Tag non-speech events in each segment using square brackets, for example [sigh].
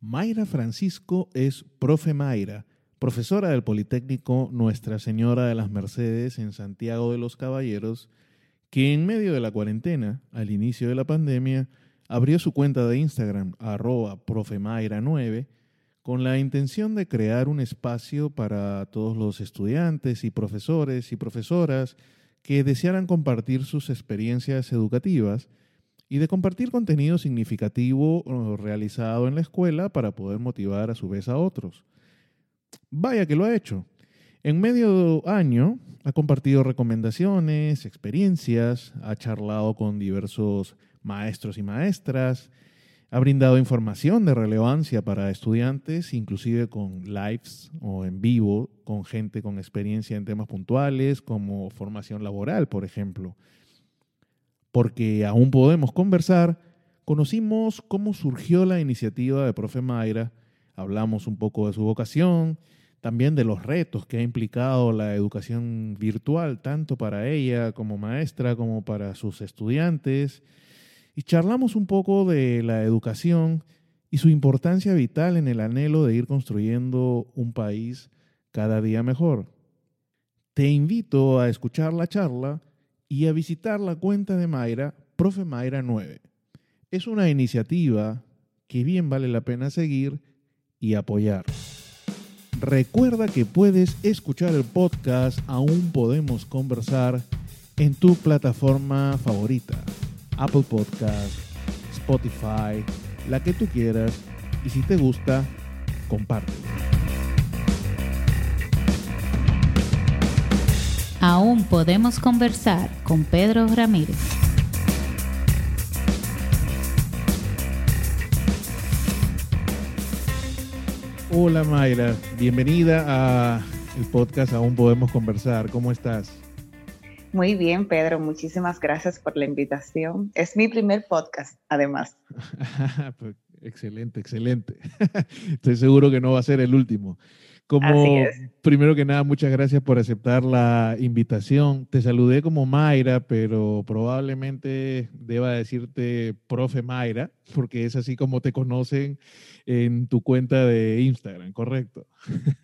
Mayra Francisco es profe Mayra, profesora del Politécnico Nuestra Señora de las Mercedes en Santiago de los Caballeros, que en medio de la cuarentena, al inicio de la pandemia, abrió su cuenta de Instagram, arroba profemayra9, con la intención de crear un espacio para todos los estudiantes y profesores y profesoras que desearan compartir sus experiencias educativas y de compartir contenido significativo realizado en la escuela para poder motivar a su vez a otros. Vaya que lo ha hecho. En medio año ha compartido recomendaciones, experiencias, ha charlado con diversos maestros y maestras, ha brindado información de relevancia para estudiantes, inclusive con lives o en vivo, con gente con experiencia en temas puntuales como formación laboral, por ejemplo porque aún podemos conversar, conocimos cómo surgió la iniciativa de Profe Mayra, hablamos un poco de su vocación, también de los retos que ha implicado la educación virtual, tanto para ella como maestra, como para sus estudiantes, y charlamos un poco de la educación y su importancia vital en el anhelo de ir construyendo un país cada día mejor. Te invito a escuchar la charla y a visitar la cuenta de Mayra, Profe Mayra 9. Es una iniciativa que bien vale la pena seguir y apoyar. Recuerda que puedes escuchar el podcast Aún Podemos Conversar en tu plataforma favorita, Apple Podcast, Spotify, la que tú quieras, y si te gusta, compártelo. Aún podemos conversar con Pedro Ramírez. Hola Mayra, bienvenida a el podcast Aún podemos conversar. ¿Cómo estás? Muy bien, Pedro. Muchísimas gracias por la invitación. Es mi primer podcast, además. [laughs] Pues, excelente, excelente. [laughs] Estoy seguro que no va a ser el último. Como primero que nada, muchas gracias por aceptar la invitación. Te saludé como Mayra, pero probablemente deba decirte profe Mayra, porque es así como te conocen en tu cuenta de Instagram, ¿correcto?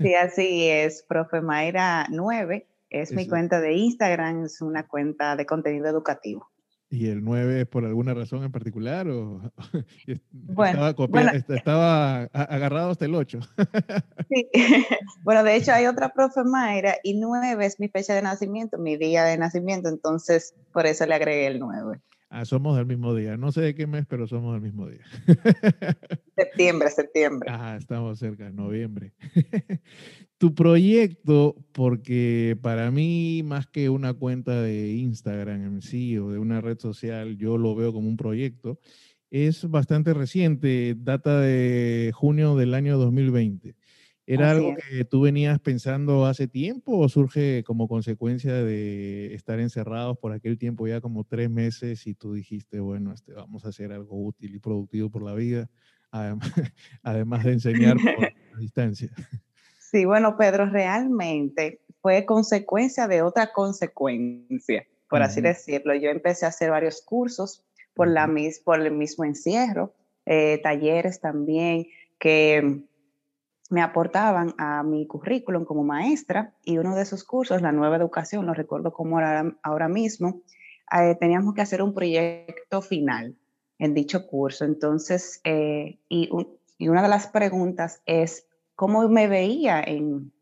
Sí, [laughs] así es, profe Mayra 9. Es mi cuenta de Instagram, es una cuenta de contenido educativo. ¿Y el 9 es por alguna razón en particular? O [laughs] bueno, estaba, agarrado hasta el 8. [laughs] sí. [laughs] Bueno, de hecho hay otra profe Mayra y 9 es mi fecha de nacimiento, mi día de nacimiento, entonces por eso le agregué el 9. Ah, somos del mismo día. No sé de qué mes, pero somos del mismo día. [laughs] septiembre, septiembre. Ah, estamos cerca, noviembre. [laughs] tu proyecto, porque para mí, más que una cuenta de Instagram en sí o de una red social, yo lo veo como un proyecto, es bastante reciente, data de junio del año 2020. ¿Era algo que tú venías pensando hace tiempo o surge como consecuencia de estar encerrados por aquel tiempo ya como tres meses y tú dijiste, bueno, este, vamos a hacer algo útil y productivo por la vida, [laughs] además de enseñar por [laughs] la distancia? Sí, bueno, Pedro, realmente fue consecuencia de otra consecuencia, por así decirlo. Yo empecé a hacer varios cursos por, la, por el mismo encierro, eh, talleres también que me aportaban a mi currículum como maestra y uno de esos cursos, la nueva educación, lo recuerdo como ahora, mismo, eh, teníamos que hacer un proyecto final en dicho curso. Entonces, eh, y, una de las preguntas es, ¿cómo me veía en,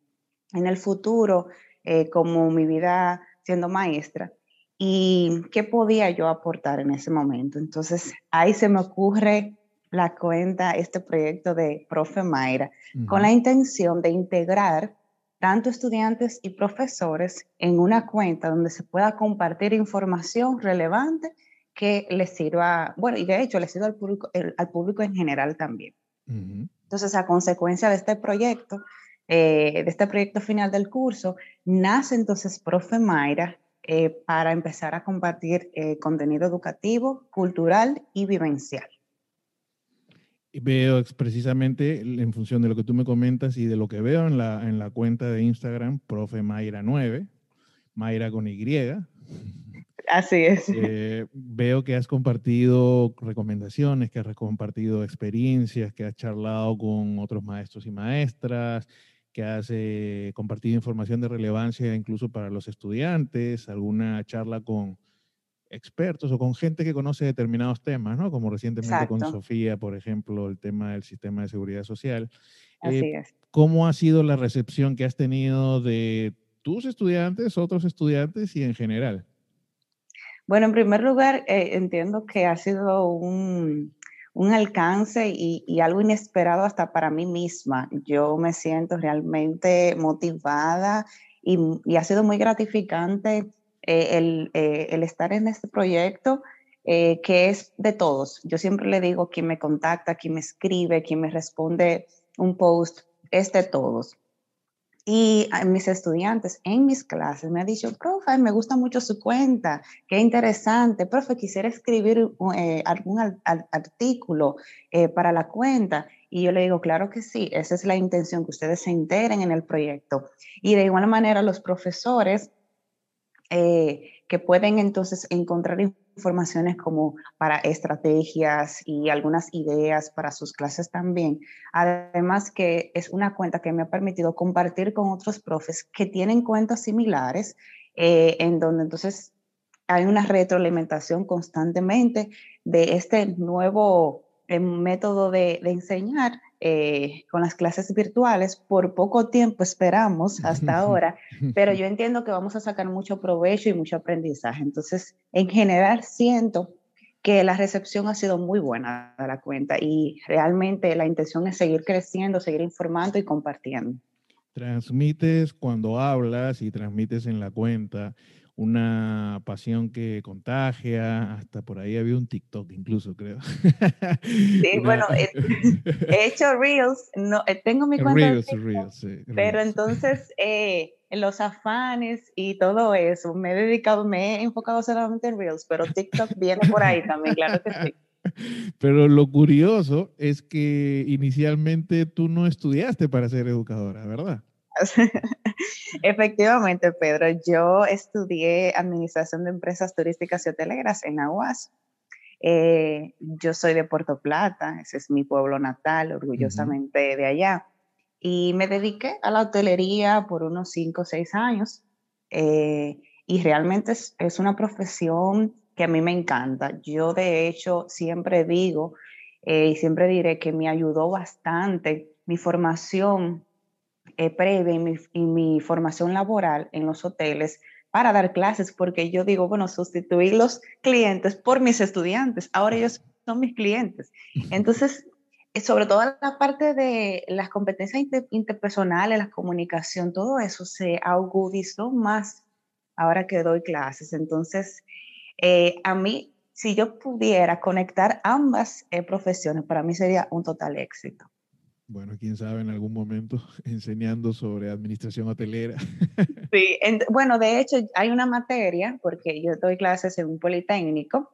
en el futuro eh, como mi vida siendo maestra? ¿Y qué podía yo aportar en ese momento? Entonces, ahí se me ocurre la cuenta, este proyecto de Profe Mayra, con la intención de integrar tanto estudiantes y profesores en una cuenta donde se pueda compartir información relevante que les sirva, bueno, y de hecho les sirva al público, al público en general también. Entonces, a consecuencia de este proyecto, eh, de este proyecto final del curso, nace entonces Profe Mayra eh, para empezar a compartir eh, contenido educativo, cultural y vivencial veo precisamente en función de lo que tú me comentas y de lo que veo en la, en la cuenta de Instagram, profe Mayra 9, Mayra con Y. Así es. Eh, veo que has compartido recomendaciones, que has compartido experiencias, que has charlado con otros maestros y maestras, que has eh, compartido información de relevancia incluso para los estudiantes, alguna charla con expertos o con gente que conoce determinados temas, ¿no? Como recientemente con Sofía, por ejemplo, el tema del sistema de seguridad social. Así eh, es. ¿Cómo ha sido la recepción que has tenido de tus estudiantes, otros estudiantes y en general? Bueno, en primer lugar, eh, entiendo que ha sido un, alcance y, algo inesperado hasta para mí misma. Yo me siento realmente motivada y, ha sido muy gratificante eh, eh, el, estar en este proyecto. que es de todos. Yo siempre le digo, quien me contacta, quien me escribe, quien me responde un post, es de todos. Y mis estudiantes en mis clases me han dicho, profe, me gusta mucho su cuenta, qué interesante, profe, quisiera escribir eh, algún artículo eh, para la cuenta. Y yo le digo, claro que sí, esa es la intención, que ustedes se enteren en el proyecto. Y de igual manera los profesores eh, que pueden entonces encontrar informaciones como para estrategias y algunas ideas para sus clases también. Además que es una cuenta que me ha permitido compartir con otros profes que tienen cuentas similares, eh, en donde entonces hay una retroalimentación constantemente de este nuevo eh, método de, de enseñar eh, con las clases virtuales. Por poco tiempo esperamos hasta [laughs] ahora, pero yo [laughs] entiendo que vamos a sacar mucho provecho y mucho aprendizaje. Entonces, en general, siento que la recepción ha sido muy buena a la cuenta y realmente la intención es seguir creciendo, seguir informando y compartiendo. Transmites cuando hablas y transmites en la cuenta una pasión que contagia, hasta por ahí había un TikTok incluso, creo. Sí, [laughs] bueno, [laughs] he, hecho Reels, no, eh, tengo mi cuenta Reels, Reels, sí, pero entonces [laughs] eh, los afanes y todo eso, me he dedicado, me he enfocado solamente en Reels, pero TikTok viene por ahí también, claro que sí. Pero lo curioso es que inicialmente tú no estudiaste para ser educadora, ¿verdad? [laughs] Efectivamente, Pedro, yo estudié Administración de Empresas Turísticas y Hoteleras en Aguas. Eh, yo soy de Puerto Plata, ese es mi pueblo natal, orgullosamente de allá. Y me dediqué a la hotelería por unos 5 o 6 años. Eh, y realmente es, es, una profesión que a mí me encanta. Yo de hecho siempre digo eh, y siempre diré que me ayudó bastante mi formación eh, previa y mi, formación laboral en los hoteles para dar clases, porque yo digo, bueno, sustituir los clientes por mis estudiantes, ahora ellos son mis clientes. Entonces, eh, sobre todo la parte de las competencias interpersonales, la comunicación, todo eso se agudizó más ahora que doy clases. Entonces, eh, a mí, si yo pudiera conectar ambas profesiones, para mí sería un total éxito. Bueno, quién sabe en algún momento [laughs] enseñando sobre administración hotelera. [laughs] Sí, bueno, de hecho hay una materia, porque yo doy clases en un politécnico,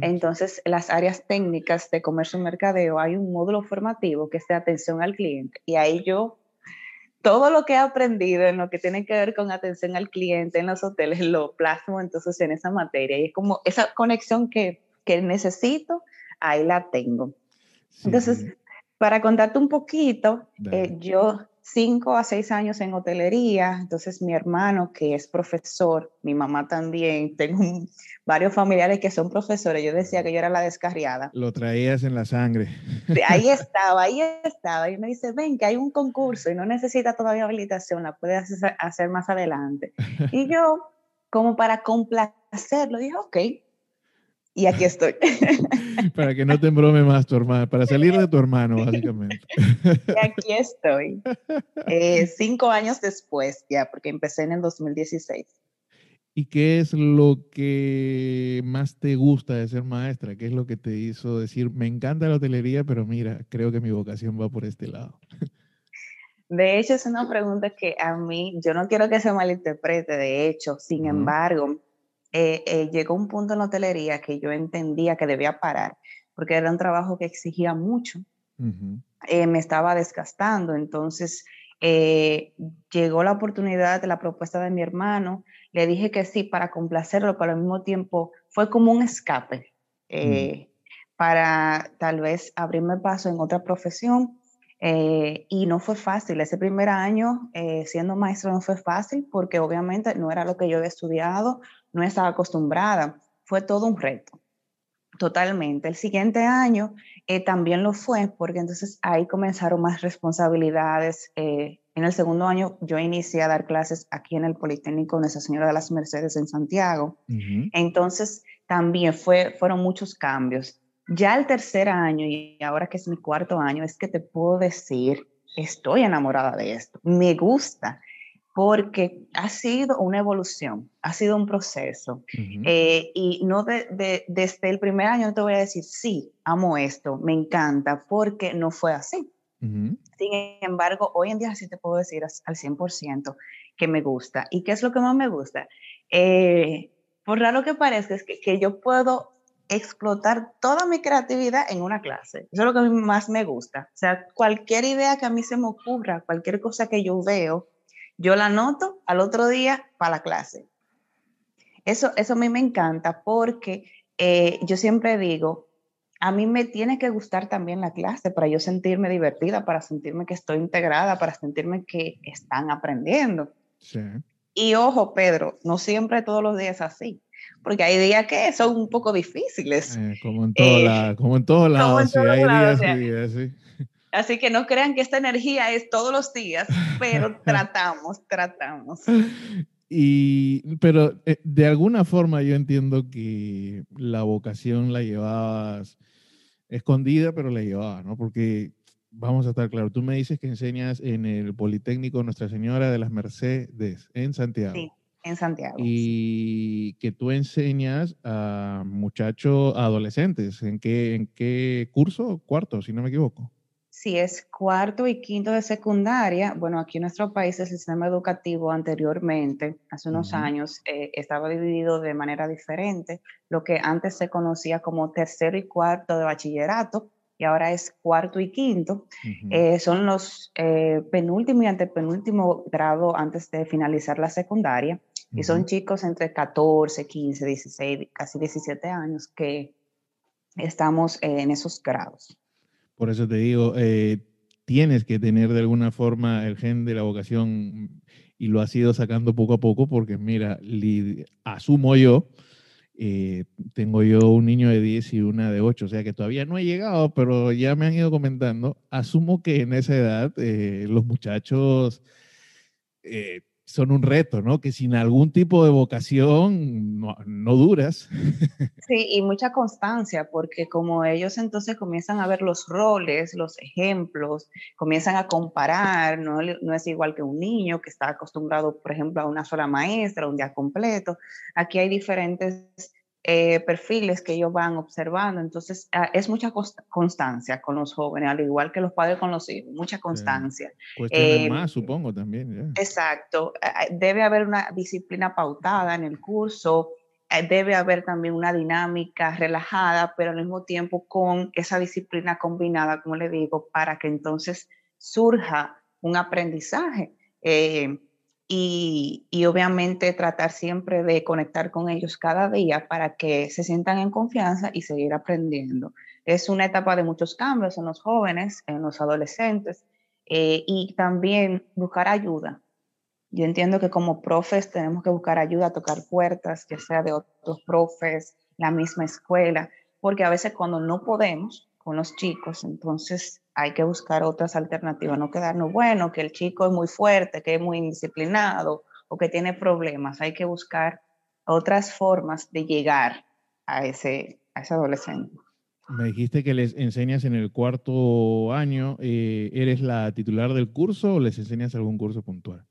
entonces las áreas técnicas de comercio y mercadeo, hay un módulo formativo que es de atención al cliente y ahí yo todo lo que he aprendido en lo que tiene que ver con atención al cliente en los hoteles lo plasmo entonces en esa materia y es como esa conexión que, que necesito, ahí la tengo. Entonces, para contarte un poquito, eh, yo cinco a seis años en hotelería, entonces mi hermano que es profesor, mi mamá también, [laughs] tengo varios familiares que son profesores, yo decía que yo era la descarriada. Lo traías en la sangre. ahí [laughs] estaba, ahí estaba, y me dice, ven que hay un concurso y no necesita todavía habilitación, la puedes hacer más adelante. [laughs] Y yo, como para complacerlo, dije, ok, y aquí estoy. [laughs] para que no te embrome más tu hermano, para salir de tu hermano, básicamente. y aquí [laughs] estoy. Eh, cinco años después, ya, porque empecé en el 2016. ¿Y qué es lo que más te gusta de ser maestra? ¿Qué es lo que te hizo decir, me encanta la hotelería, pero mira, creo que mi vocación va por este lado? De hecho, es una pregunta que a mí, yo no quiero que se malinterprete, de hecho, sin embargo, eh, eh, llegó un punto en la hotelería que yo entendía que debía parar, porque era un trabajo que exigía mucho. Eh, me estaba desgastando, entonces eh, llegó la oportunidad de la propuesta de mi hermano, le dije que sí para complacerlo, pero al mismo tiempo fue como un escape eh, para tal vez abrirme paso en otra profesión. Eh, y no fue fácil, ese primer año siendo maestro no fue fácil porque obviamente no era lo que yo había estudiado, no estaba acostumbrada, fue todo un reto. Totalmente. El siguiente año eh, también lo fue porque entonces ahí comenzaron más responsabilidades. Eh, en el segundo año yo inicié a dar clases aquí en el Politécnico Nuestra Señora de las Mercedes en Santiago. Entonces también fue, fueron muchos cambios. Ya el tercer año y ahora que es mi cuarto año es que te puedo decir, estoy enamorada de esto, me gusta porque ha sido una evolución, ha sido un proceso. Eh, y no desde el primer año no te voy a decir, sí, amo esto, me encanta, porque no fue así. Sin embargo, hoy en día sí te puedo decir al 100% que me gusta. ¿Y qué es lo que más me gusta? Eh, por raro que parezca, es que, que yo puedo explotar toda mi creatividad en una clase. Eso es lo que más me gusta. O sea, cualquier idea que a mí se me ocurra, cualquier cosa que yo veo, yo la anoto al otro día para la clase. Eso, eso a mí me encanta porque eh, yo siempre digo, a mí me tiene que gustar también la clase para yo sentirme divertida, para sentirme que estoy integrada, para sentirme que están aprendiendo. Y ojo, Pedro, no siempre todos los días así, porque hay días que son un poco difíciles. Eh, como en todos como en todos lados, hay días, sí. Así que no crean que esta energía es todos los días, pero [laughs] tratamos, tratamos. Y, pero eh, de alguna forma yo entiendo que la vocación la llevabas escondida, pero la llevabas, ¿no? Porque vamos a estar claros, tú me dices que enseñas en el Politécnico Nuestra Señora de las Mercedes, en Santiago. Sí, en Santiago. Y que tú enseñas a muchachos, adolescentes. ¿En qué, ¿En qué curso? Cuarto, si no me equivoco si es cuarto y quinto de secundaria, bueno, aquí en nuestro país el sistema educativo anteriormente, hace unos años, eh, estaba dividido de manera diferente, lo que antes se conocía como tercero y cuarto de bachillerato, y ahora es cuarto y quinto. Eh, son los eh, penúltimo y antepenúltimo grado antes de finalizar la secundaria, y son chicos entre 14, 15, 16, casi 17 años que estamos en esos grados. Por eso te digo, eh, tienes que tener de alguna forma el gen de la vocación y lo has ido sacando poco a poco porque mira, asumo yo, eh, tengo yo un niño de 10 y una de 8, o sea que todavía no he llegado, pero ya me han ido comentando, asumo que en esa edad eh, los muchachos son un reto, ¿no? Que sin algún tipo de vocación no, duras. [laughs] Sí, y mucha constancia, porque como ellos entonces comienzan a ver los roles, los ejemplos, comienzan a comparar, no, no es igual que un niño que está acostumbrado, por ejemplo, a una sola maestra, un día completo. Aquí hay diferentes eh, perfiles que ellos van observando. Entonces, ah, es mucha constancia con los jóvenes, al igual que los padres con los hijos, mucha constancia. Eh, más, supongo, también. Exacto. Debe haber una disciplina pautada en el curso, eh, debe haber también una dinámica relajada, pero al mismo tiempo con esa disciplina combinada, como le digo, para que entonces surja un aprendizaje. Eh, y, obviamente tratar siempre de conectar con ellos cada día para que se sientan en confianza y seguir aprendiendo. Es una etapa de muchos cambios en los jóvenes, en los adolescentes eh, y también buscar ayuda. Yo entiendo que como profes tenemos que buscar ayuda, tocar puertas, que sea de otros profes, la misma escuela, porque a veces cuando no podemos con los chicos, entonces hay que buscar otras alternativas, no quedarnos, bueno, que el chico es muy fuerte, que es muy indisciplinado o que tiene problemas, hay que buscar otras formas de llegar a ese, a ese adolescente. Me dijiste que les enseñas en el cuarto año, eh, ¿eres la titular del curso o les enseñas algún curso puntual?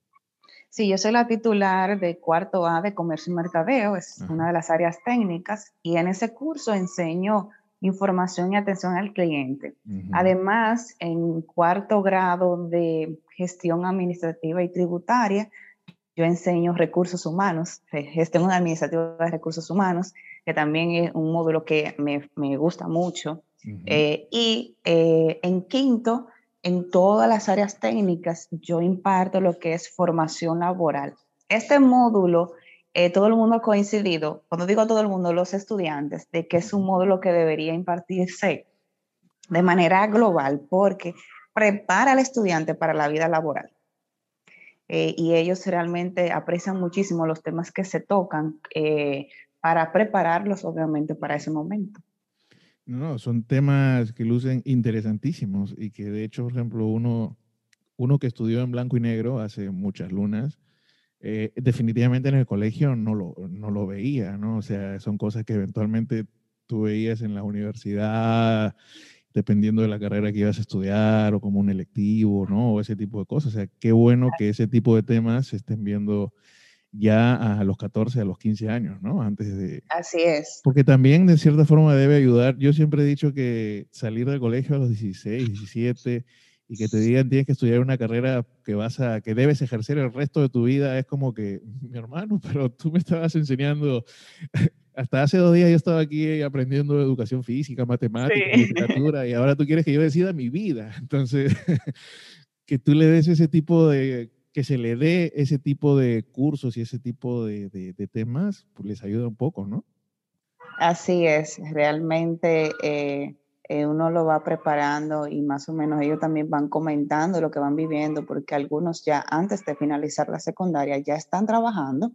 Sí, yo soy la titular de cuarto A de Comercio y Mercadeo, es una de las áreas técnicas, y en ese curso enseño información y atención al cliente. Además, en cuarto grado de gestión administrativa y tributaria, yo enseño recursos humanos, gestión administrativa de recursos humanos, que también es un módulo que me, me gusta mucho. Eh, y eh, en quinto, en todas las áreas técnicas, yo imparto lo que es formación laboral. Este módulo, eh, todo el mundo ha coincidido, cuando digo todo el mundo, los estudiantes, de que es un módulo que debería impartirse de manera global, porque prepara al estudiante para la vida laboral. Eh, y ellos realmente aprecian muchísimo los temas que se tocan eh, para prepararlos, obviamente, para ese momento. No, son temas que lucen interesantísimos y que de hecho, por ejemplo, uno, uno que estudió en blanco y negro hace muchas lunas, eh, definitivamente en el colegio no lo, no lo veía, ¿no? O sea, son cosas que eventualmente tú veías en la universidad, dependiendo de la carrera que ibas a estudiar o como un electivo, ¿no? O ese tipo de cosas. O sea, qué bueno que ese tipo de temas se estén viendo ya a los 14, a los 15 años, ¿no? Antes de... Así es. Porque también de cierta forma debe ayudar. Yo siempre he dicho que salir del colegio a los 16, 17 y que te digan tienes que estudiar una carrera que vas a que debes ejercer el resto de tu vida es como que mi hermano, [laughs] pero tú me estabas enseñando [laughs] hasta hace dos días yo estaba aquí aprendiendo educación física, matemática, literatura y ahora tú quieres que yo decida mi vida. [laughs] Entonces, que tú le des ese tipo de que se le dé ese tipo de cursos y ese tipo de, temas, pues les ayuda un poco, ¿no? Así es, realmente eh, eh, uno lo va preparando y más o menos ellos también van comentando lo que van viviendo, porque algunos ya antes de finalizar la secundaria ya están trabajando,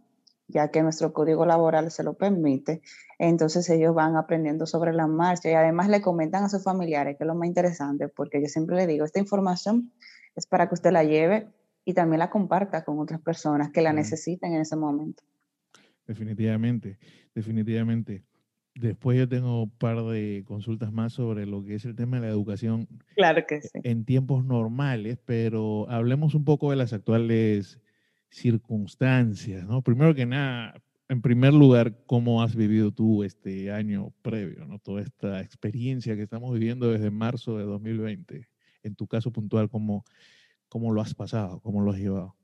ya que nuestro código laboral se lo permite, entonces ellos van aprendiendo sobre la marcha y además le comentan a sus familiares, que es lo más interesante, porque yo siempre le digo, esta información es para que usted la lleve y también la comparta con otras personas que la necesiten en ese momento. Definitivamente, definitivamente. Después yo tengo un par de consultas más sobre lo que es el tema de la educación. Claro que sí. En tiempos normales, pero hablemos un poco de las actuales circunstancias, ¿no? Primero que nada, en primer lugar, ¿cómo has vivido tú este año previo, ¿no? Toda esta experiencia que estamos viviendo desde marzo de 2020. En tu caso puntual, ¿cómo, ¿Cómo lo has pasado? ¿Cómo lo has llevado?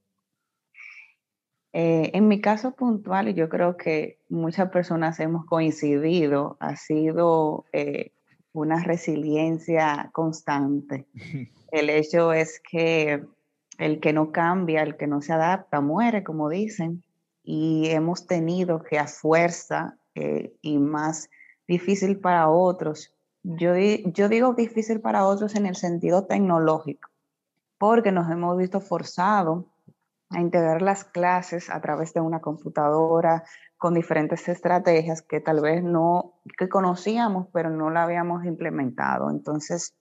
Eh, en mi caso puntual, y yo creo que muchas personas hemos coincidido, ha sido eh, una resiliencia constante. El hecho es que el que no cambia, el que no se adapta, muere, como dicen, y hemos tenido que a fuerza eh, y más difícil para otros. Yo, yo digo difícil para otros en el sentido tecnológico porque nos hemos visto forzados a integrar las clases a través de una computadora con diferentes estrategias que tal vez no que conocíamos, pero no la habíamos implementado. Entonces,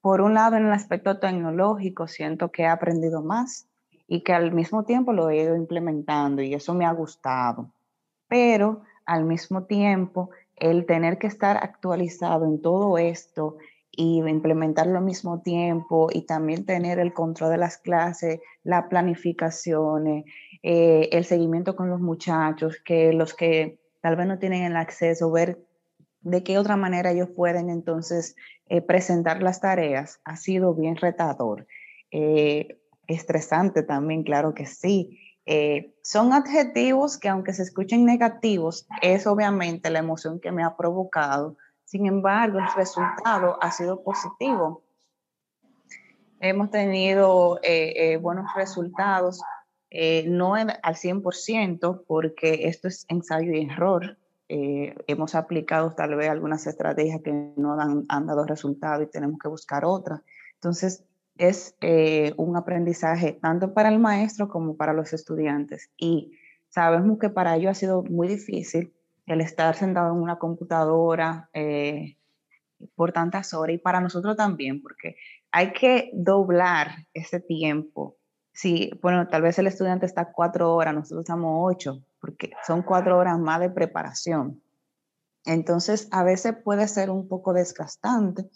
por un lado, en el aspecto tecnológico, siento que he aprendido más y que al mismo tiempo lo he ido implementando y eso me ha gustado. Pero al mismo tiempo, el tener que estar actualizado en todo esto y implementarlo al mismo tiempo y también tener el control de las clases, la planificación, eh, el seguimiento con los muchachos, que los que tal vez no tienen el acceso, ver de qué otra manera ellos pueden entonces eh, presentar las tareas, ha sido bien retador. Eh, estresante también, claro que sí. son adjetivos que aunque se escuchen negativos, es obviamente la emoción que me ha provocado sin embargo, el resultado ha sido positivo. Hemos tenido eh, eh, buenos resultados, eh, no al 100%, porque esto es ensayo y error. hemos aplicado tal vez algunas estrategias que no han dado resultado y tenemos que buscar otras. Entonces, es un aprendizaje tanto para el maestro como para los estudiantes. Y sabemos que para ello ha sido muy difícil el estar sentado en una computadora eh, por tantas horas y para nosotros también, porque hay que doblar ese tiempo. Si, bueno, tal vez el estudiante está cuatro horas, nosotros estamos ocho, porque son cuatro horas más de preparación. Entonces, a veces puede ser un poco desgastante,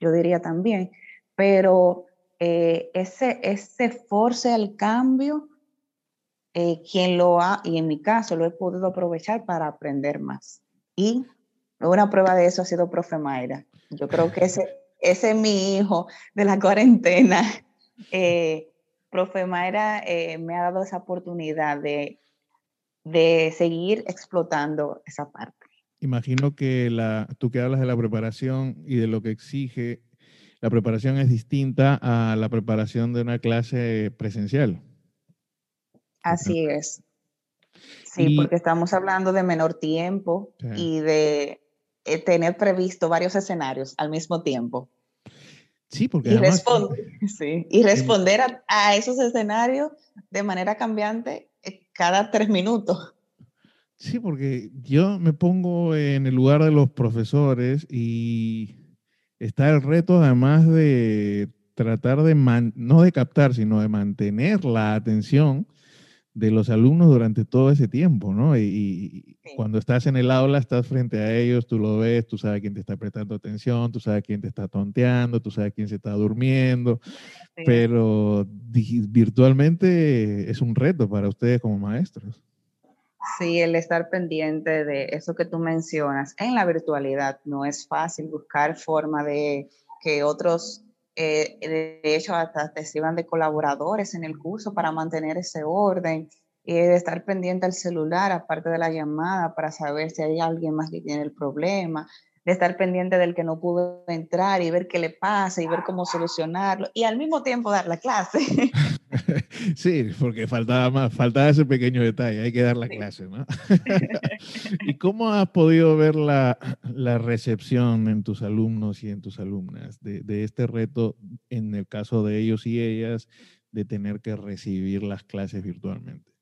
yo diría también, pero eh, ese, ese force al cambio eh, quien lo ha, y en mi caso lo he podido aprovechar para aprender más. Y una prueba de eso ha sido profe Mayra. Yo creo que ese, ese es mi hijo de la cuarentena. [laughs] Eh, profe Mayra eh, me ha dado esa oportunidad de, de seguir explotando esa parte. Imagino que la, tú que hablas de la preparación y de lo que exige la preparación es distinta a la preparación de una clase presencial. Así es. Sí, porque estamos hablando de menor tiempo y de eh, tener previsto varios escenarios al mismo tiempo. Sí, porque y, [laughs] y responder a, esos escenarios de manera cambiante eh, cada tres minutos. Sí, porque yo me pongo en el lugar de los profesores y está el reto además de tratar de, no de captar, sino de mantener la atención de los alumnos durante todo ese tiempo, ¿no? Y, cuando estás en el aula, estás frente a ellos, tú lo ves, tú sabes quién te está prestando atención, tú sabes quién te está tonteando, tú sabes quién se está durmiendo, pero virtualmente es un reto para ustedes como maestros. Sí, el estar pendiente de eso que tú mencionas en la virtualidad no es fácil buscar forma de que otros eh, de hecho, hasta te sirvan de colaboradores en el curso para mantener ese orden y de estar pendiente al celular, aparte de la llamada, para saber si hay alguien más que tiene el problema, de estar pendiente del que no pudo entrar y ver qué le pasa y ver cómo solucionarlo y al mismo tiempo dar la clase. [laughs] Sí, porque faltaba más, faltaba ese pequeño detalle, hay que dar la clase, ¿no? [laughs] [laughs] ¿Y cómo has podido ver la, recepción en tus alumnos y en tus alumnas de, este reto, en el caso de ellos y ellas, de tener que recibir las clases virtualmente?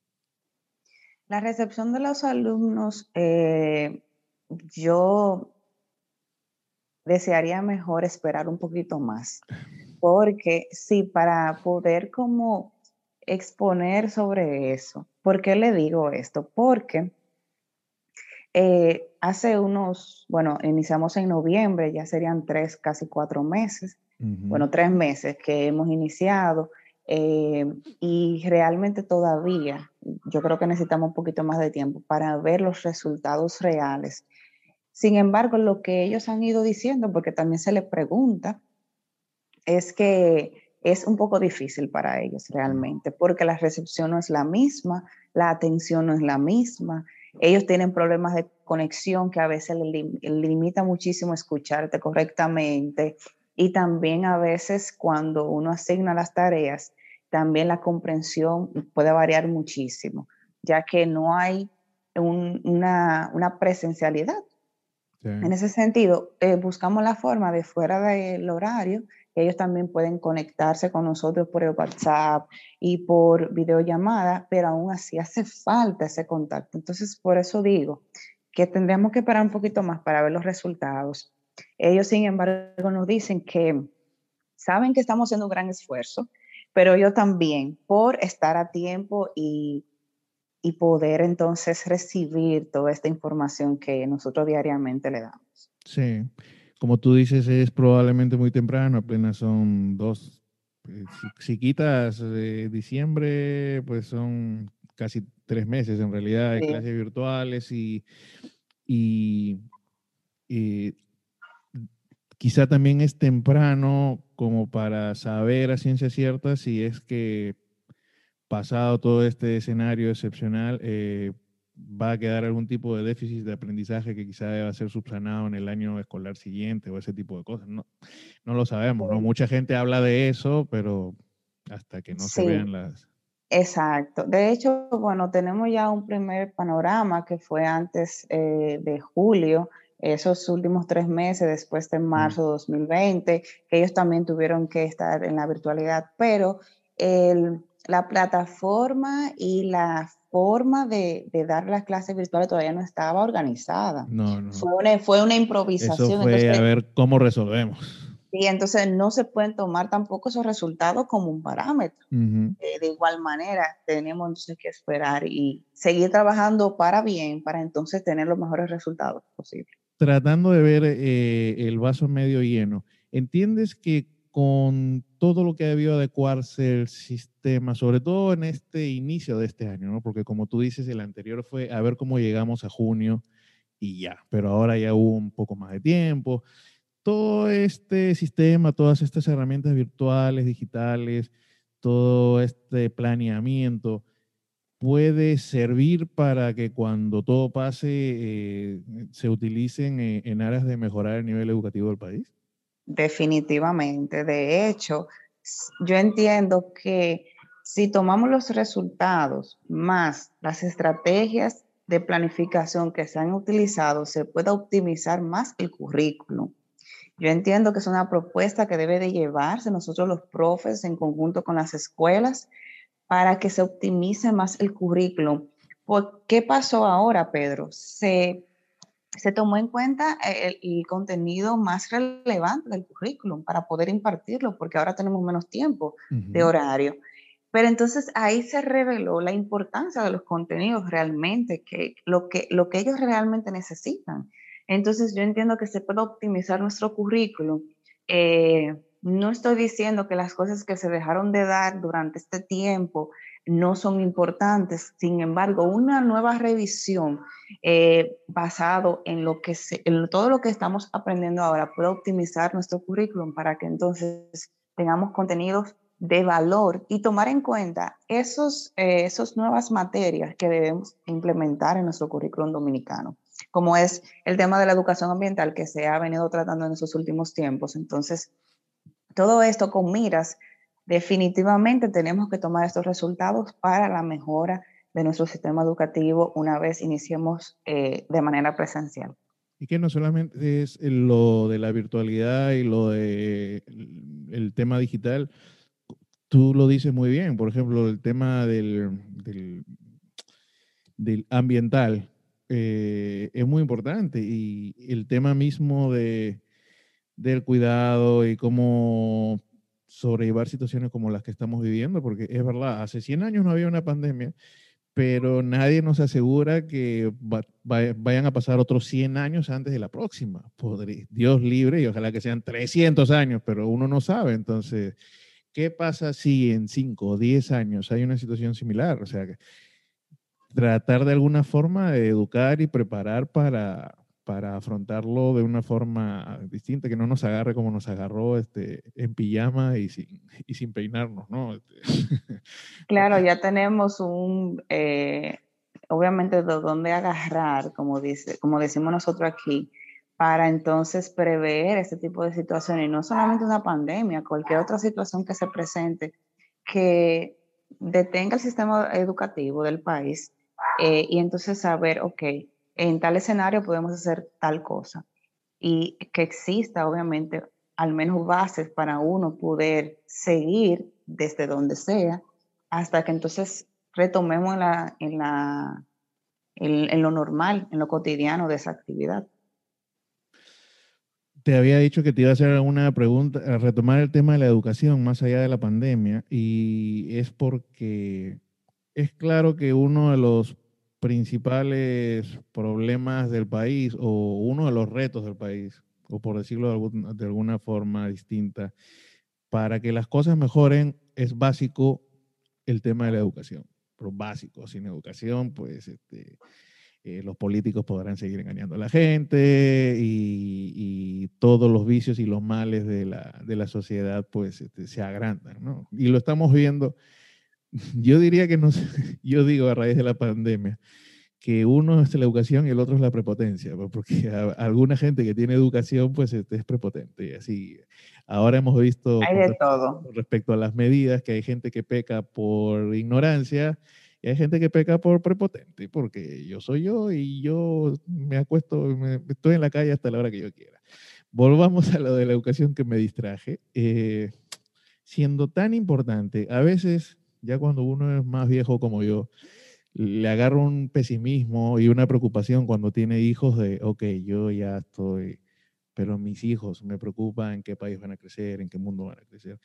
La recepción de los alumnos, eh, yo desearía mejor esperar un poquito más, porque sí, para poder como exponer sobre eso. ¿Por qué le digo esto? Porque eh, hace unos, bueno, iniciamos en noviembre, ya serían tres, casi cuatro meses, bueno, tres meses que hemos iniciado. Eh, y realmente todavía yo creo que necesitamos un poquito más de tiempo para ver los resultados reales. Sin embargo, lo que ellos han ido diciendo, porque también se les pregunta, es que es un poco difícil para ellos realmente, porque la recepción no es la misma, la atención no es la misma, ellos tienen problemas de conexión que a veces les limita muchísimo escucharte correctamente y también a veces cuando uno asigna las tareas, también la comprensión puede variar muchísimo, ya que no hay una, presencialidad. En ese sentido, eh, buscamos la forma de fuera del horario ellos también pueden conectarse con nosotros por el WhatsApp y por videollamada, pero aún así hace falta ese contacto. Entonces, por eso digo que tendríamos que esperar un poquito más para ver los resultados. Ellos, sin embargo, nos dicen que saben que estamos haciendo un gran esfuerzo, pero yo también, por estar a tiempo y, y poder entonces recibir toda esta información que nosotros diariamente le damos. Sí como tú dices, es probablemente muy temprano, apenas son dos. Pues, si, quitas eh, diciembre, pues son casi tres meses en realidad de clases virtuales y, y, quizá también es temprano como para saber a ciencia cierta si es que pasado todo este escenario excepcional, eh, va a quedar algún tipo de déficit de aprendizaje que quizá deba ser subsanado en el año escolar siguiente o ese tipo de cosas. No, no lo sabemos, ¿no? Mucha gente habla de eso, pero hasta que no se vean las... Exacto. De hecho, bueno, tenemos ya un primer panorama que fue antes eh, de julio, esos últimos tres meses después de marzo de 2020, que ellos también tuvieron que estar en la virtualidad, pero el, la plataforma y la forma de, dar las clases virtuales todavía no estaba organizada. No, no. Fue una, fue una improvisación. Eso fue a ver cómo resolvemos. Y entonces no se pueden tomar tampoco esos resultados como un parámetro. Eh, de igual manera, tenemos entonces que esperar y seguir trabajando para bien, para entonces tener los mejores resultados posibles. Tratando de ver eh, el vaso medio lleno, ¿entiendes que con todo lo que ha debido adecuarse el sistema, sobre todo en este inicio de este año, ¿no? Porque como tú dices, el anterior fue a ver cómo llegamos a junio y ya, pero ahora ya hubo un poco más de tiempo. Todo este sistema, todas estas herramientas virtuales, digitales, todo este planeamiento puede servir para que cuando todo pase eh, se utilicen eh, en aras de mejorar el nivel educativo del país? Definitivamente. De hecho, yo entiendo que si tomamos los resultados más las estrategias de planificación que se han utilizado, se puede optimizar más el currículum. Yo entiendo que es una propuesta que debe de llevarse nosotros los profes en conjunto con las escuelas para que se optimice más el currículum. ¿Qué pasó ahora, Pedro? Se, se tomó en cuenta el, el, contenido más relevante del currículum para poder impartirlo, porque ahora tenemos menos tiempo de horario. Pero entonces ahí se reveló la importancia de los contenidos realmente, que lo que, lo que ellos realmente necesitan. Entonces yo entiendo que se puede optimizar nuestro currículum. Eh, no estoy diciendo que las cosas que se dejaron de dar durante este tiempo no son importantes. Sin embargo, una nueva revisión eh, basado en lo que en todo lo que estamos aprendiendo ahora puede optimizar nuestro currículum para que entonces tengamos contenidos de valor y tomar en cuenta esos, eh, esas nuevas materias que debemos implementar en nuestro currículum dominicano, como es el tema de la educación ambiental que se ha venido tratando en esos últimos tiempos. Entonces, todo esto con miras, definitivamente tenemos que tomar estos resultados para la mejora de nuestro sistema educativo una vez iniciemos eh, de manera presencial. Y que no solamente es lo de la virtualidad y lo de el tema digital, tú lo dices muy bien, por ejemplo, el tema del, del, ambiental eh, es muy importante y el tema mismo de, del cuidado y cómo sobrellevar situaciones como las que estamos viviendo, porque es verdad, hace 100 años no había una pandemia, pero nadie nos asegura que vayan a pasar otros 100 años antes de la próxima. Dios libre y ojalá que sean 300 años, pero uno no sabe, entonces ¿Qué pasa si en 5 o 10 años hay una situación similar? O sea, tratar de alguna forma de educar y preparar para, para afrontarlo de una forma distinta, que no nos agarre como nos agarró este, en pijama y sin, [laughs] y sin peinarnos, ¿no? Este, [laughs] claro, ya tenemos un, eh, obviamente, de dónde agarrar, como, dice, como decimos nosotros aquí, para entonces prever este tipo de situaciones, y no solamente una pandemia, cualquier otra situación que se presente que detenga el sistema educativo del país eh, y entonces saber, ok, en tal escenario podemos hacer tal cosa. Y que exista obviamente al menos bases para uno poder seguir desde donde sea hasta que entonces retomemos en, la, en, la, en lo normal, en lo cotidiano de esa actividad. Te había dicho que te iba a hacer una pregunta, a retomar el tema de la educación más allá de la pandemia, y es porque es claro que uno de los principales problemas del país o uno de los retos del país, o por decirlo de, alguna forma distinta, para que las cosas mejoren es básico el tema de la educación, pero básico, sin educación, pues este, eh, los políticos podrán seguir engañando a la gente y, todos los vicios y los males de la, de la sociedad pues este, se agrandan. Y lo estamos viendo, yo diría que no [laughs] yo digo a raíz de la pandemia, que uno es la educación y el otro es la prepotencia, porque alguna gente que tiene educación pues este, es prepotente y así. Ahora hemos visto hay todo. respecto a las medidas que hay gente que peca por ignorancia y hay gente que peca por prepotente, porque yo soy yo y yo me acuesto, me, estoy en la calle hasta la hora que yo quiera. Volvamos a lo de la educación que me distraje. Eh, siendo tan importante, a veces, ya cuando uno es más viejo como yo, le agarra un pesimismo y una preocupación cuando tiene hijos de, ok, yo ya estoy, pero mis hijos me preocupan en qué país van a crecer, en qué mundo van a crecer.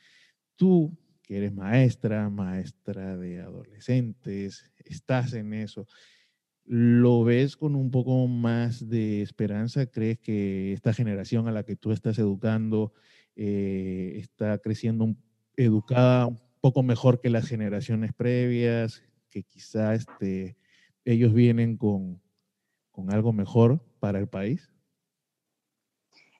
Tú que eres maestra, maestra de adolescentes, estás en eso. ¿Lo ves con un poco más de esperanza? ¿Crees que esta generación a la que tú estás educando eh, está creciendo educada poco mejor que las generaciones previas? Que quizá este, ellos vienen con, con algo mejor para el país?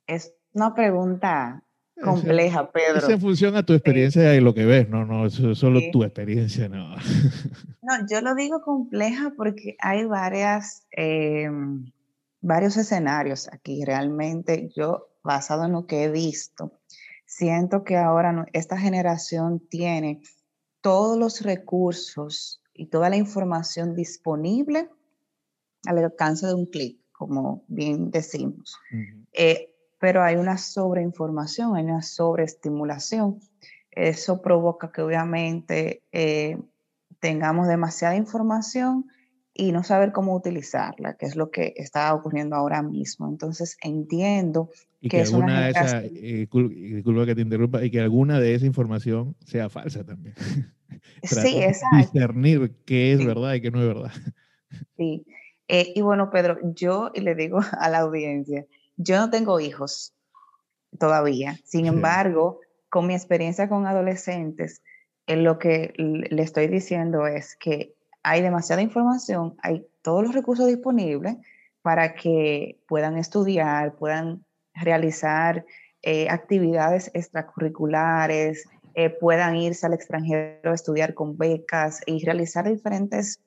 Es una pregunta compleja, Pedro. Es en función a tu experiencia y lo que ves, no, no, es solo tu experiencia, no. [laughs] No, yo lo digo compleja porque hay varias, em, varios escenarios aquí. Realmente yo basado en lo que he visto, siento que ahora esta generación tiene todos los recursos y toda la información disponible al alcance de un clic, como bien decimos. Eh, pero hay una sobreinformación, hay una sobreestimulación. Eso provoca que obviamente eh, tengamos demasiada información y no saber cómo utilizarla, que es lo que está ocurriendo ahora mismo. Entonces entiendo que, es una de esa, eh, disculpa que te interrumpa, y que alguna de esa información sea falsa también. [laughs] sí, exacto. Discernir qué es verdad y qué no es verdad. Sí. Eh, y bueno, Pedro, yo le digo [laughs] a la audiencia, yo no tengo hijos todavía. Sin embargo, con mi experiencia con adolescentes, en lo que le estoy diciendo es que hay demasiada información, hay todos los recursos disponibles para que puedan estudiar, puedan realizar eh, actividades extracurriculares, eh, puedan irse al extranjero a estudiar con becas y realizar diferentes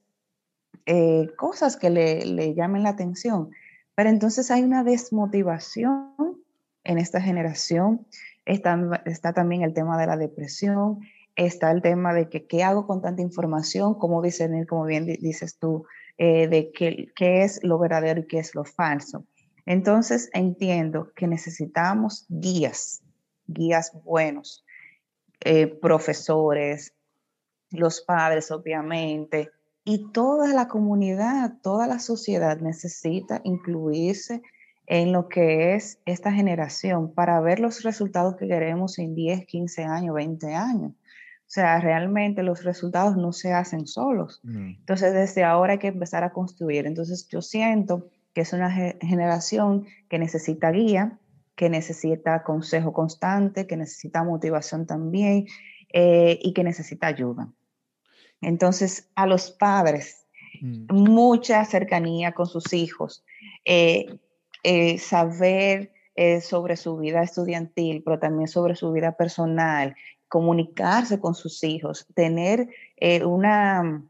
eh, cosas que le, llamen la atención. Pero entonces hay una desmotivación en esta generación. Está, está también el tema de la depresión, está el tema de que qué hago con tanta información, cómo discernir, como bien dices tú, eh, de qué, qué es lo verdadero y qué es lo falso. Entonces entiendo que necesitamos guías, guías buenos, eh, profesores, los padres, obviamente, y toda la comunidad, toda la sociedad necesita incluirse en lo que es esta generación para ver los resultados que queremos en 10, 15 años, 20 años. O sea, realmente los resultados no se hacen solos. Entonces, desde ahora hay que empezar a construir. Entonces, yo siento que es una generación que necesita guía, que necesita consejo constante, que necesita motivación también eh, y que necesita ayuda. Entonces, a los padres, mm. mucha cercanía con sus hijos, eh, eh, saber sobre su vida estudiantil, pero también sobre su vida personal, comunicarse con sus hijos, tener eh, una,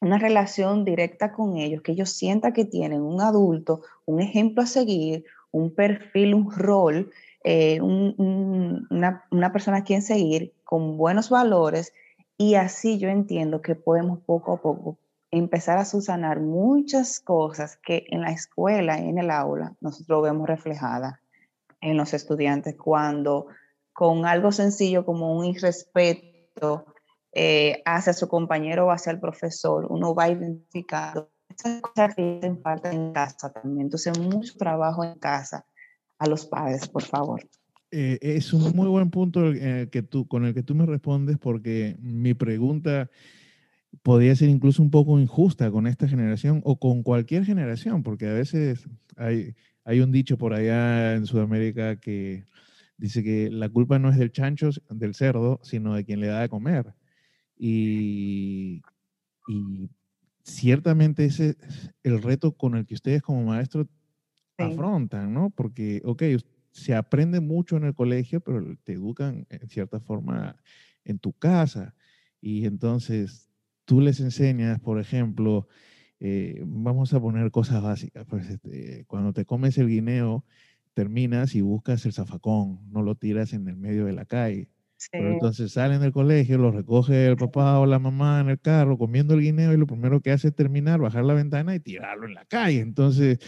una relación directa con ellos, que ellos sientan que tienen un adulto, un ejemplo a seguir, un perfil, un rol, eh, una, una, persona a quien seguir con buenos valores y así yo entiendo que podemos poco a poco empezar a subsanar muchas cosas que en la escuela en el aula nosotros vemos reflejadas en los estudiantes cuando con algo sencillo como un irrespeto eh, hacia su compañero o hacia el profesor, uno va identificando esas cosas que hacen falta en casa también. Entonces, mucho trabajo en casa a los padres, por favor. Eh, es un muy buen punto que tú, con el que tú me respondes porque mi pregunta podría ser incluso un poco injusta con esta generación o con cualquier generación, porque a veces hay, hay un dicho por allá en Sudamérica que dice que la culpa no es del chancho, del cerdo, sino de quien le da de comer. Y, ciertamente ese es el reto con el que ustedes como maestros afrontan, ¿no? Porque, ok, se aprende mucho en el colegio, pero te educan en cierta forma en tu casa. Y entonces tú les enseñas, por ejemplo, eh, vamos a poner cosas básicas. Pues, este, cuando te comes el guineo, terminas y buscas el zafacón, no lo tiras en el medio de la calle. Pero entonces salen del colegio, lo recoge el papá o la mamá en el carro comiendo el guineo y lo primero que hace es terminar, bajar la ventana y tirarlo en la calle. Entonces,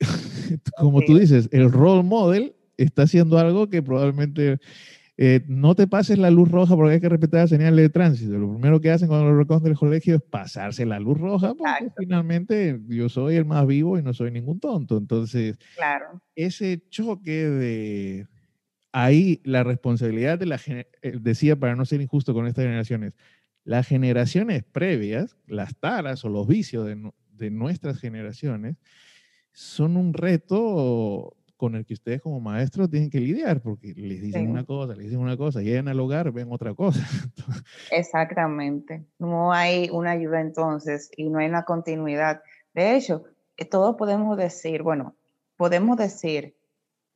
[laughs] como tú dices, el role model está haciendo algo que probablemente eh, no te pases la luz roja porque hay que respetar las señales de tránsito. Lo primero que hacen cuando lo recogen del colegio es pasarse la luz roja porque finalmente yo soy el más vivo y no soy ningún tonto. Entonces, claro. ese choque de ahí la responsabilidad de la eh, decía para no ser injusto con estas generaciones, las generaciones previas, las taras o los vicios de, de nuestras generaciones, son un reto con el que ustedes como maestros tienen que lidiar, porque les dicen una cosa, les dicen una cosa, llegan al hogar, ven otra cosa. [laughs] Exactamente. No hay una ayuda entonces y no hay una continuidad. De hecho, eh, todos podemos decir, bueno, podemos decir,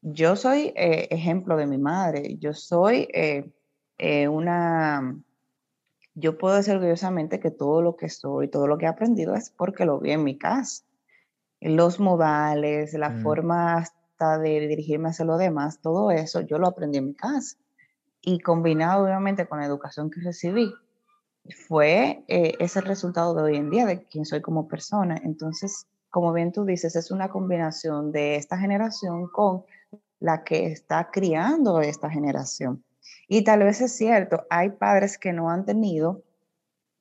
yo soy eh, ejemplo de mi madre, yo soy eh, una, yo puedo decir orgullosamente que todo lo que soy, todo lo que he aprendido es porque lo vi en mi casa. Los modales, la mm. forma de dirigirme hacia lo demás, todo eso yo lo aprendí en mi casa. Y combinado obviamente con la educación que recibí, fue eh, ese resultado de hoy en día, de quién soy como persona. Entonces, como bien tú dices, es una combinación de esta generación con la que está criando esta generación. Y tal vez es cierto, hay padres que no han tenido,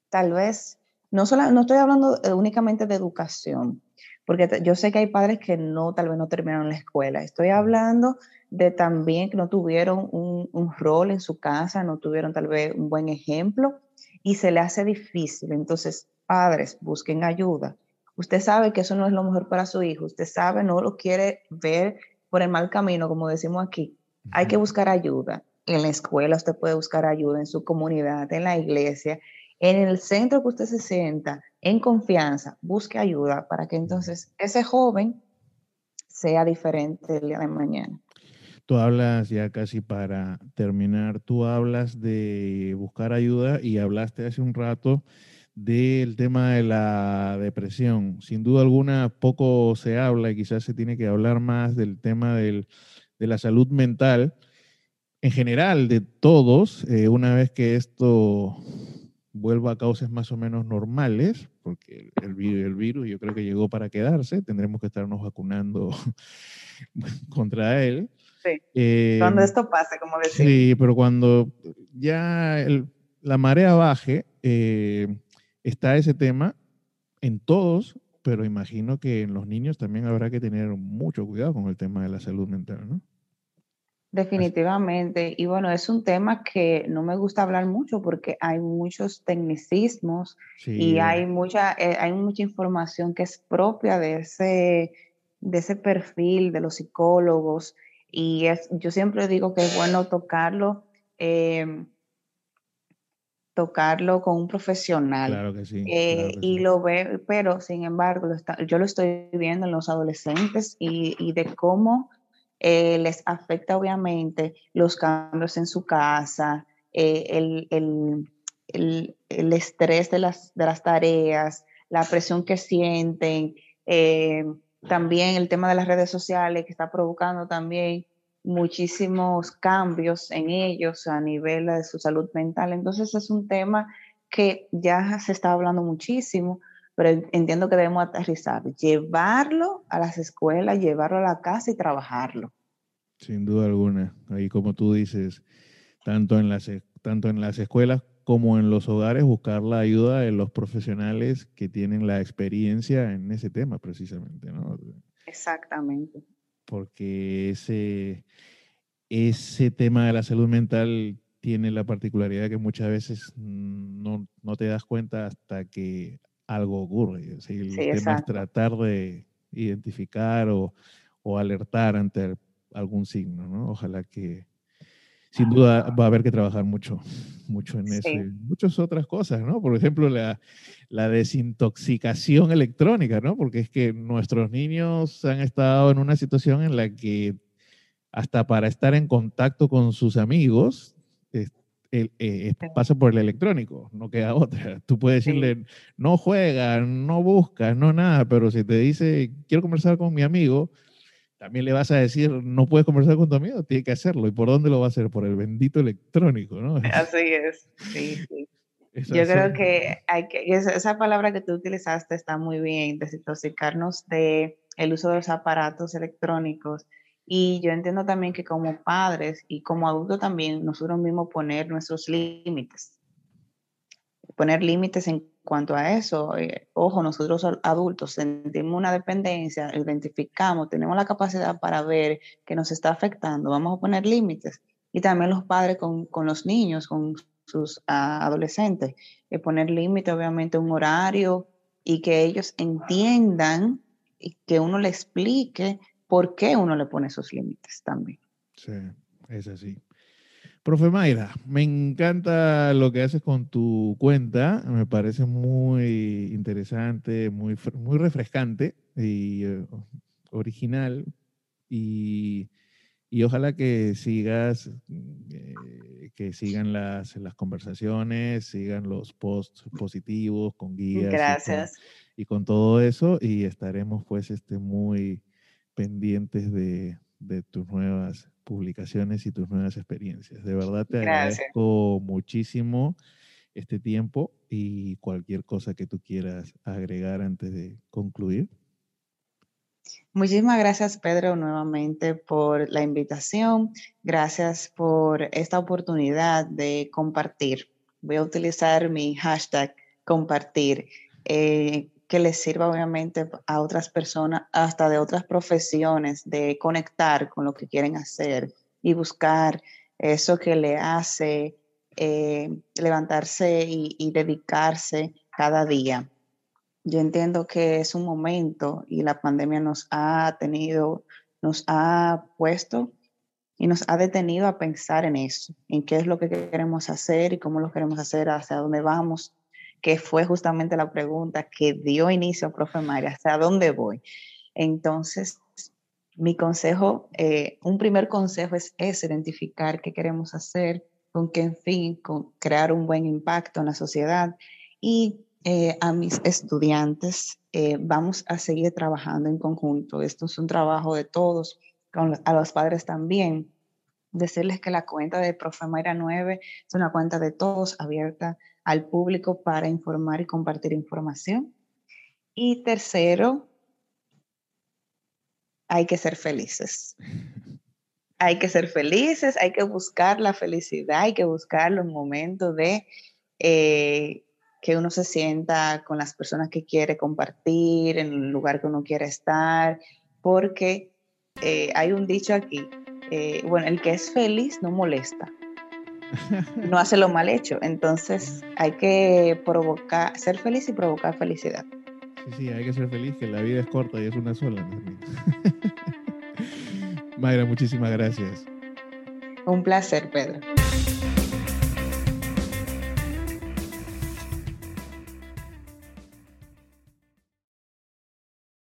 tal vez, no, solo, no estoy hablando únicamente de educación, porque yo sé que hay padres que no, tal vez no terminaron la escuela. Estoy hablando de también que no tuvieron un, un rol en su casa, no tuvieron tal vez un buen ejemplo y se le hace difícil. Entonces, padres, busquen ayuda. Usted sabe que eso no es lo mejor para su hijo, usted sabe, no lo quiere ver por el mal camino, como decimos aquí. Hay que buscar ayuda. En la escuela usted puede buscar ayuda, en su comunidad, en la iglesia, en el centro que usted se sienta, en confianza, busque ayuda para que entonces ese joven sea diferente el día de mañana. Tú hablas ya casi para terminar, tú hablas de buscar ayuda y hablaste hace un rato del tema de la depresión. Sin duda alguna, poco se habla y quizás se tiene que hablar más del tema de la salud mental en general de todos, eh, una vez que esto vuelva a causas más o menos normales, porque el, el, virus yo creo que llegó para quedarse, tendremos que estarnos vacunando [laughs] contra él. Sí. cuando em, esto pase, como decía. Sí, pero cuando ya la marea baje, eh, está ese tema en todos, pero imagino que en los niños también habrá que tener mucho cuidado con el tema de la salud mental, ¿no? Definitivamente. Y bueno, es un tema que no me gusta hablar mucho porque hay muchos tecnicismos y hay mucha, eh, hay mucha información que es propia de ese, de ese perfil de los psicólogos y es, yo siempre digo que es bueno tocarlo, em, tocarlo con un profesional. Claro que sí. Eh, y lo ve, pero sin embargo, yo lo estoy viendo en los adolescentes y, de cómo eh, les afecta obviamente los cambios en su casa, eh, el, el, el, estrés de las, de las tareas, la presión que sienten también el tema de las redes sociales que está provocando también muchísimos cambios en ellos a nivel de su salud mental. Entonces es un tema que ya se está hablando muchísimo, pero entiendo que debemos aterrizar, llevarlo a las escuelas, llevarlo a la casa y trabajarlo. Sin duda alguna. Ahí como tú dices, tanto en las, tanto en las escuelas como en los hogares, buscar la ayuda de los profesionales que tienen la experiencia en ese tema precisamente, ¿no? Exactamente. Porque ese, ese tema de la salud mental tiene la particularidad que muchas veces no, te das cuenta hasta que algo ocurre. el tema es tratar de identificar o, o alertar ante algún signo, ¿no? Ojalá que, sin duda va a haber que trabajar mucho, mucho en eso. Muchas otras cosas, ¿no? Por ejemplo, la, la, desintoxicación electrónica, ¿no? Porque es que nuestros niños han estado en una situación en la que hasta para estar en contacto con sus amigos, eh, pasa por el electrónico, no queda otra. Tú puedes decirle, no juega, no busca, no nada, pero si te dice, quiero conversar con mi amigo, también le vas a decir, no puedes conversar con tu amigo, tiene que hacerlo. ¿Y por dónde lo va a hacer? Por el bendito electrónico, ¿no? [laughs] Así es, sí, sí. Yo creo que hay que, esa, palabra que tú utilizaste está muy bien, desintoxicarnos de el uso de los aparatos electrónicos. Y yo entiendo también que como padres y como adultos también, nosotros mismos poner nuestros límites. Poner límites en cuanto a eso, eh, ojo, nosotros adultos sentimos una dependencia, identificamos, tenemos la capacidad para ver que nos está afectando, vamos a poner límites. Y también los padres con, con los niños, con sus ah, adolescentes, eh, poner límites, obviamente un horario y que ellos entiendan y que uno le explique por qué uno le pone esos límites también. Sí, es así. Profe Mayra, me encanta lo que haces con tu cuenta, me parece muy interesante, muy, muy refrescante y eh, original y, ojalá que sigas, eh, que sigan las, las conversaciones, sigan los posts positivos con guías. Gracias. Y con, todo eso y estaremos pues este, muy pendientes de, de tus nuevas publicaciones y tus nuevas experiencias. De verdad te agradezco muchísimo este tiempo y cualquier cosa que tú quieras agregar antes de concluir. Muchísimas gracias, Pedro, nuevamente por la invitación. Gracias por esta oportunidad de compartir. Voy a utilizar mi hashtag compartir, eh, que les sirva obviamente a otras personas, hasta de otras profesiones, de conectar con lo que quieren hacer y buscar eso que le hace eh, levantarse y dedicarse cada día. Yo entiendo que es un momento y la pandemia nos ha tenido, nos ha puesto y nos ha detenido a pensar en eso, en qué es lo que queremos hacer y cómo lo queremos hacer, hacia dónde vamos, que fue justamente la pregunta que dio inicio a Profe María, hacia dónde voy. Entonces, mi consejo, eh, un primer consejo es, identificar qué queremos hacer, con qué fin, con crear un buen impacto en la sociedad y eh, a mis estudiantes, eh, vamos a seguir trabajando en conjunto. Esto es un trabajo de todos, a los padres también. Decirles que la cuenta de Profe Mayra 9 es una cuenta de todos abierta al público para informar y compartir información. Y tercero, hay que ser felices. [laughs] Hay que ser felices, hay que buscar la felicidad, hay que buscar los momentos de eh, que uno se sienta con las personas que quiere compartir, en el lugar que uno quiere estar, porque eh, hay un dicho aquí, eh, bueno, el que es feliz no molesta, [laughs] no hace lo mal hecho, entonces hay que provocar, ser feliz y provocar felicidad. Sí, sí, hay que ser feliz, que la vida es corta y es una sola. [laughs] Mayra, muchísimas gracias. Un placer, Pedro.